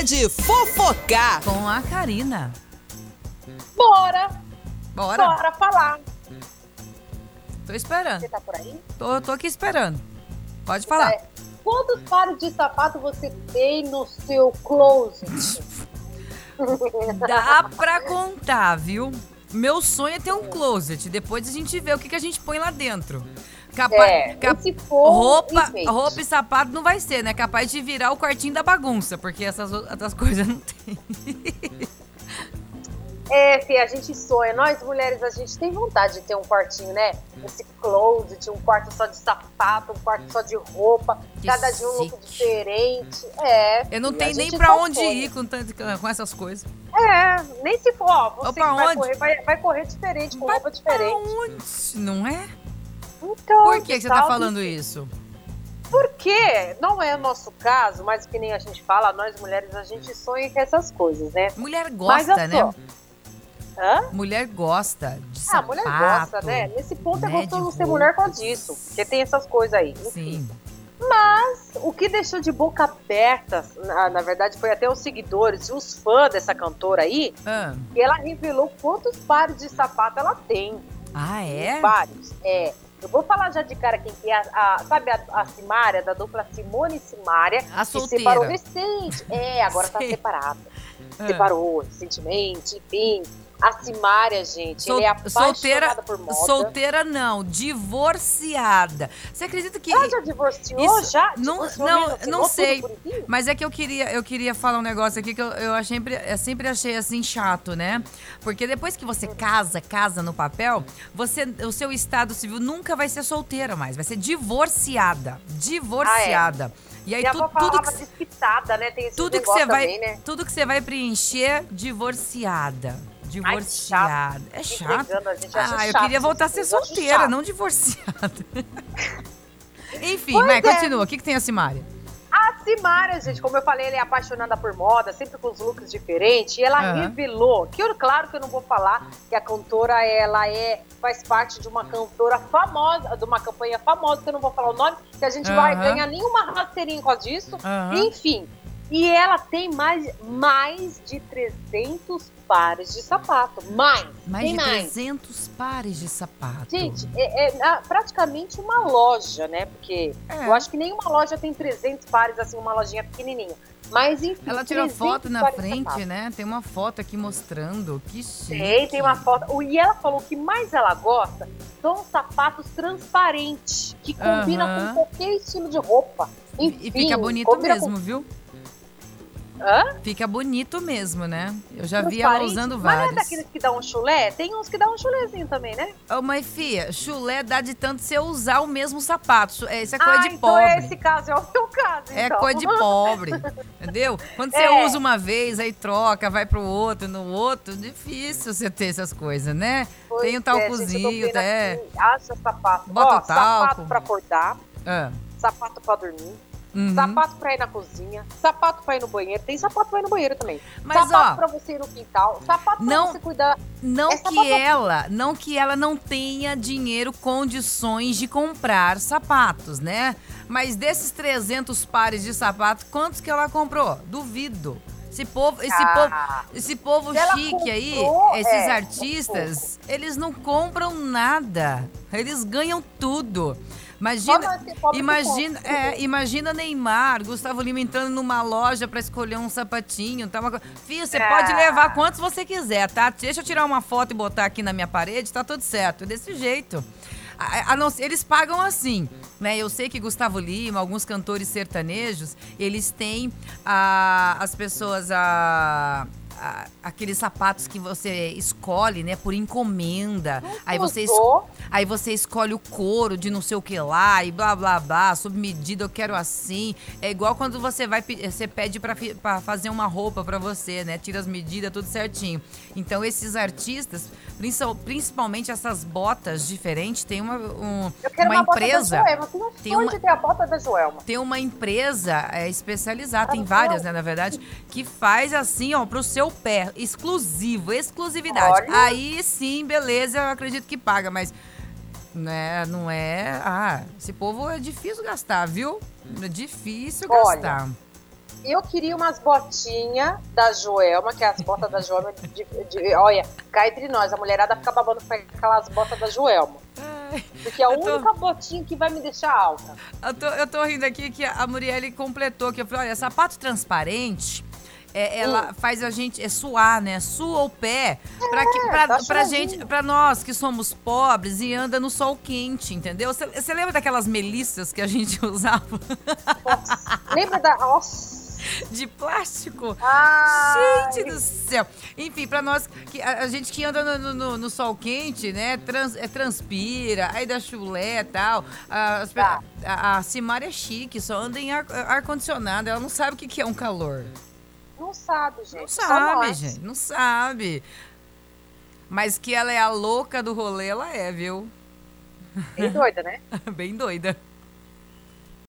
hora de fofocar. Com a Karina. Bora! Bora. Bora falar. Tô esperando. Você tá por aí? Tô, tô aqui esperando. Pode falar. É. Quantos pares de sapato você tem no seu closet? Dá pra contar, viu? Meu sonho é ter um closet. Depois a gente vê o que, que a gente põe lá dentro. Capa É, cap- roupa, enfeite? roupa e sapato não vai ser, né? Capaz de virar o quartinho da bagunça, porque essas outras coisas não tem. É, Fê, a gente sonha. Nós, mulheres, a gente tem vontade de ter um quartinho, né? Esse closet, um quarto só de sapato, um quarto só de roupa, Que cada dia um look diferente. É. Eu não tenho nem pra onde sonha. ir com, tanto- com essas coisas. É, nem se for, ó, você vai onde? correr, vai, vai correr diferente, com roupa diferente. Aonde? Não é? Então, Por que, que você tá falando isso? Porque não é o nosso caso, mas que nem a gente fala, nós mulheres, a gente sonha com essas coisas, né? Mulher Mas gosta, olha né? só. Hã? Mulher gosta de Ah, sapato. mulher gosta, né? Nesse ponto né, é gostoso de ser mulher com disso. Porque tem essas coisas aí. Enfim. Sim. Mas o que deixou de boca aberta, na, na verdade, foi até os seguidores e os fãs dessa cantora aí, Ah, que ela revelou quantos pares de sapato ela tem. Ah, é? Vários. É. Eu vou falar já de cara quem que é. A, a- sabe a, a Simária, da dupla Simone e Simária, A que solteira. separou recente. É, agora tá separada. Ah. Separou recentemente, enfim. A Simária, gente, Sol- ele é apaixonada solteira, por moda. solteira não, divorciada. Você acredita que Ah, já divorciou? Isso- já? não- Divorciou não, mesmo? não tudo sei. Mas é que eu queria, eu queria falar um negócio aqui que eu, eu, sempre, eu sempre achei assim chato, né? Porque depois que você casa, casa no papel, você, o seu estado civil nunca vai ser solteira mais, vai ser divorciada. Divorciada. E aí Minha tu- tudo que, né? Tem esse tudo que você vai, também, né? tudo que você vai preencher, divorciada. Divorciada. é chato. Ah, eu chato queria voltar a ser solteira, não divorciada. Enfim, Pois vai, é. continua. O que, que tem a Simária? A Simária, gente, como eu falei, ela é apaixonada por moda, sempre com os looks diferentes. E ela Aham. revelou, que eu, claro que eu não vou falar que a cantora, ela é, faz parte de uma cantora famosa, de uma campanha famosa, que eu não vou falar o nome, que a gente vai Aham. ganhar nenhuma rasteirinha com disso. Aham. Enfim. E ela tem mais, mais de 300 pares de sapato. Mais. Mais tem de mais. 300 pares de sapato. Gente, é, é, praticamente uma loja, né? Porque É. eu acho que nenhuma loja tem 300 pares, assim, uma lojinha pequenininha. Mas, enfim. Ela tirou 300 foto na frente, né? Tem uma foto aqui mostrando. Que chique. Tem, tem uma foto. E ela falou que mais ela gosta são sapatos transparentes, que combinam Aham. com qualquer estilo de roupa. Enfim, E fica bonito combina mesmo, viu? Com... Hã? Fica bonito mesmo, né? Eu já vi ela usando Mas é vários. daqueles que dá um chulé? Tem uns que dá um chulézinho também, né? Ô, mas fia, chulé dá de tanto você usar o mesmo sapato. É, Isso é coisa ah, de então pobre. esse caso é o meu caso, É então. coisa de pobre, entendeu? Quando você É. usa uma vez, aí troca, vai pro outro, no outro, difícil você ter essas coisas, né? Pois Tem o é, talcozinho, é. aqui, Acha sapato. Bota Ó, o talco. sapato pra acordar, Ah, sapato pra dormir, uhum. sapato pra ir na cozinha, sapato pra ir no banheiro. Tem sapato pra ir no banheiro também. Mas, sapato ó, pra você ir no quintal, sapato não- pra você cuidar. Não Essa que ela, não que ela não tenha dinheiro, condições de comprar sapatos, né? Mas desses 300 pares de sapato, quantos que ela comprou? Duvido. Esse povo, esse povo, Ah, esse povo Se ela chique aí, comprou, esses é, artistas, eles não compram nada. Eles ganham tudo. Imagina, Imagina, é, imagina Neymar, Gustavo Lima entrando numa loja pra escolher um sapatinho. Tá uma... Fih, você É. pode levar quantos você quiser, tá? Deixa eu tirar uma foto e botar aqui na minha parede, tá tudo certo. Desse jeito. A, a não eles pagam assim, né? Eu sei que Gustavo Lima, alguns cantores sertanejos, eles têm a, as pessoas a, a- aqueles sapatos que você escolhe, né, por encomenda. Aí você Usou. Aí você escolhe o couro de não sei o que lá e blá blá blá, sob medida eu quero assim. É igual quando você vai você pede pra fazer uma roupa pra você, né? Tira as medidas tudo certinho. Então esses artistas, principal- principalmente essas botas diferentes, tem uma um- Eu quero uma uma, bota empresa da Joelma. Tem um tem uma- a bota da Joelma. tem uma empresa é, especializada, tem várias, né, na verdade, que faz assim, ó, pro seu pé, exclusivo, exclusividade. Olha. Aí sim, beleza, eu acredito que paga, mas né, não é. Ah, esse povo é difícil gastar, viu? É difícil Olha, gastar. eu queria umas botinhas da Joelma, que é as botas da Joelma. De, de, olha, cá entre nós, a mulherada fica babando com aquelas botas da Joelma. Porque é a tô... única botinha que vai me deixar alta. Eu tô, eu tô rindo aqui que a Murielle completou, que eu falei, olha, sapato transparente é, ela hum. faz a gente é suar, né? Sua o pé para que pra, tá pra gente, para nós que somos pobres e anda no sol quente, entendeu? Você lembra daquelas melissas que a gente usava? Nossa, lembra da Nossa de plástico. Ai. Gente do céu. Enfim, para nós, que a, a, gente que anda no, no, no sol quente, né? Trans, é, transpira, aí dá chulé e tal. A, tá. a, a Simara é chique, só anda em ar-condicionado. Ar ela não sabe o que, que é um calor. Não sabe, gente. Não sabe, gente. Não sabe. Mas que ela é a louca do rolê, ela é, viu? Bem doida, né? Bem doida.